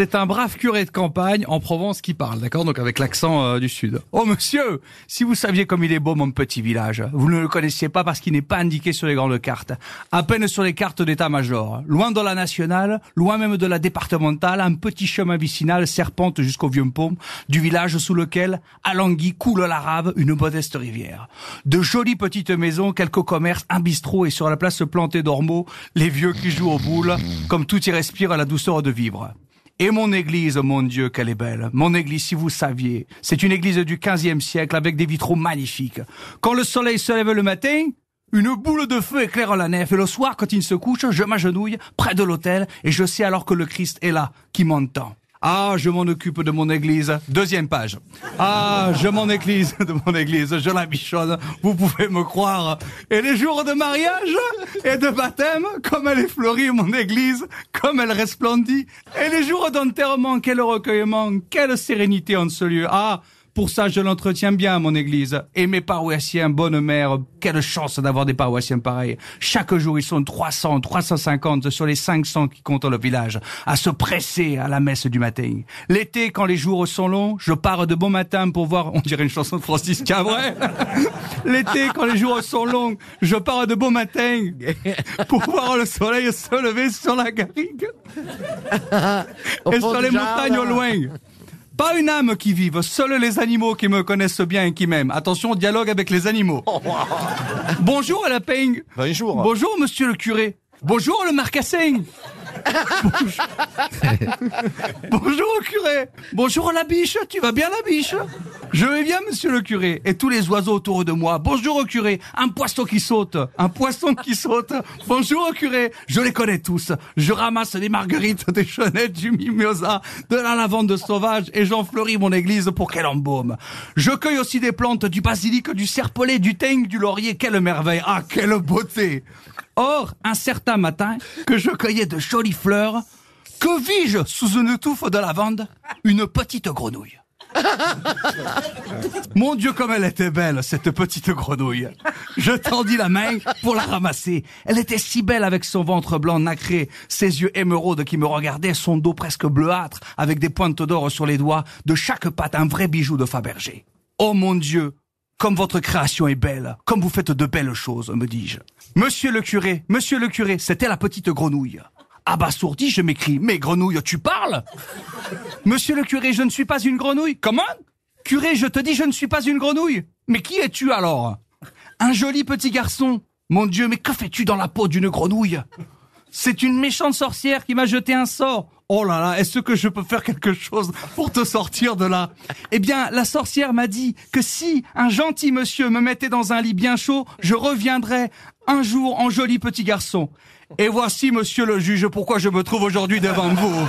C'est un brave curé de campagne en Provence qui parle, d'accord Donc avec l'accent euh, du sud. Oh monsieur, si vous saviez comme il est beau mon petit village, vous ne le connaissiez pas parce qu'il n'est pas indiqué sur les grandes cartes. À peine sur les cartes d'état-major. Loin de la nationale, loin même de la départementale, un petit chemin vicinal serpente jusqu'au vieux pont du village sous lequel, à Languy, coule la rave, une modeste rivière. De jolies petites maisons, quelques commerces, un bistrot et sur la place plantée d'ormeaux, les vieux qui jouent aux boules, comme tout y respire à la douceur de vivre. Et mon église, mon Dieu, qu'elle est belle. Mon église, si vous saviez, c'est une église du 15e siècle avec des vitraux magnifiques. Quand le soleil se lève le matin, une boule de feu éclaire la nef et le soir, quand il se couche, je m'agenouille près de l'autel et je sais alors que le Christ est là, qui m'entend. Ah, je m'en occupe de mon église. Deuxième page. Ah, je m'en église de mon église. Je la bichonne. Vous pouvez me croire. Et les jours de mariage et de baptême, comme elle est fleurie, mon église, comme elle resplendit. Et les jours d'enterrement, quel recueillement, quelle sérénité en ce lieu. Ah, pour ça, je l'entretiens bien, mon église. Et mes paroissiens, bonne mère, quelle chance d'avoir des paroissiens pareils. Chaque jour, ils sont 300, 350 sur les 500 qui comptent le village, à se presser à la messe du matin. L'été, quand les jours sont longs, je pars de bon matin pour voir, on dirait une chanson de Francis Cabret. L'été, quand les jours sont longs, je pars de bon matin pour voir le soleil se lever sur la garrigue. Et sur les montagnes au loin. Pas une âme qui vive, seuls les animaux qui me connaissent bien et qui m'aiment. Attention, dialogue avec les animaux. Bonjour à la peigne. Bonjour. Bonjour monsieur le curé. Bonjour le marcassin. Bonjour. Bonjour curé. Bonjour la biche. Tu vas bien la biche? Je vais bien monsieur le curé. Et tous les oiseaux autour de moi. Bonjour au curé. Un poisson qui saute. Un poisson qui saute. Bonjour au curé. Je les connais tous. Je ramasse des marguerites, des chenettes, du mimosa, de la lavande sauvage et j'en fleuris mon église pour qu'elle embaume. Je cueille aussi des plantes, du basilic, du serpolet, du thym, du laurier. Quelle merveille. Ah, quelle beauté. Or, un certain matin, que je cueillais de jolies fleurs, que vis-je sous une touffe de lavande? Une petite grenouille. Mon Dieu, comme elle était belle, cette petite grenouille. Je tendis la main pour la ramasser. Elle était si belle avec son ventre blanc nacré, ses yeux émeraudes qui me regardaient, son dos presque bleuâtre, avec des pointes d'or sur les doigts, de chaque patte un vrai bijou de Fabergé. Oh mon Dieu, comme votre création est belle, comme vous faites de belles choses, me dis-je. Monsieur le curé, monsieur le curé, c'était la petite grenouille. Abasourdi, je m'écris, mais grenouille, tu parles? Monsieur le curé, je ne suis pas une grenouille. Comment? Curé, je te dis, je ne suis pas une grenouille. Mais qui es-tu alors? Un joli petit garçon. Mon Dieu, mais que fais-tu dans la peau d'une grenouille? C'est une méchante sorcière qui m'a jeté un sort. Oh là là, est-ce que je peux faire quelque chose pour te sortir de là? Eh bien, la sorcière m'a dit que si un gentil monsieur me mettait dans un lit bien chaud, je reviendrais un jour en joli petit garçon. Et voici, monsieur le juge, pourquoi je me trouve aujourd'hui devant vous.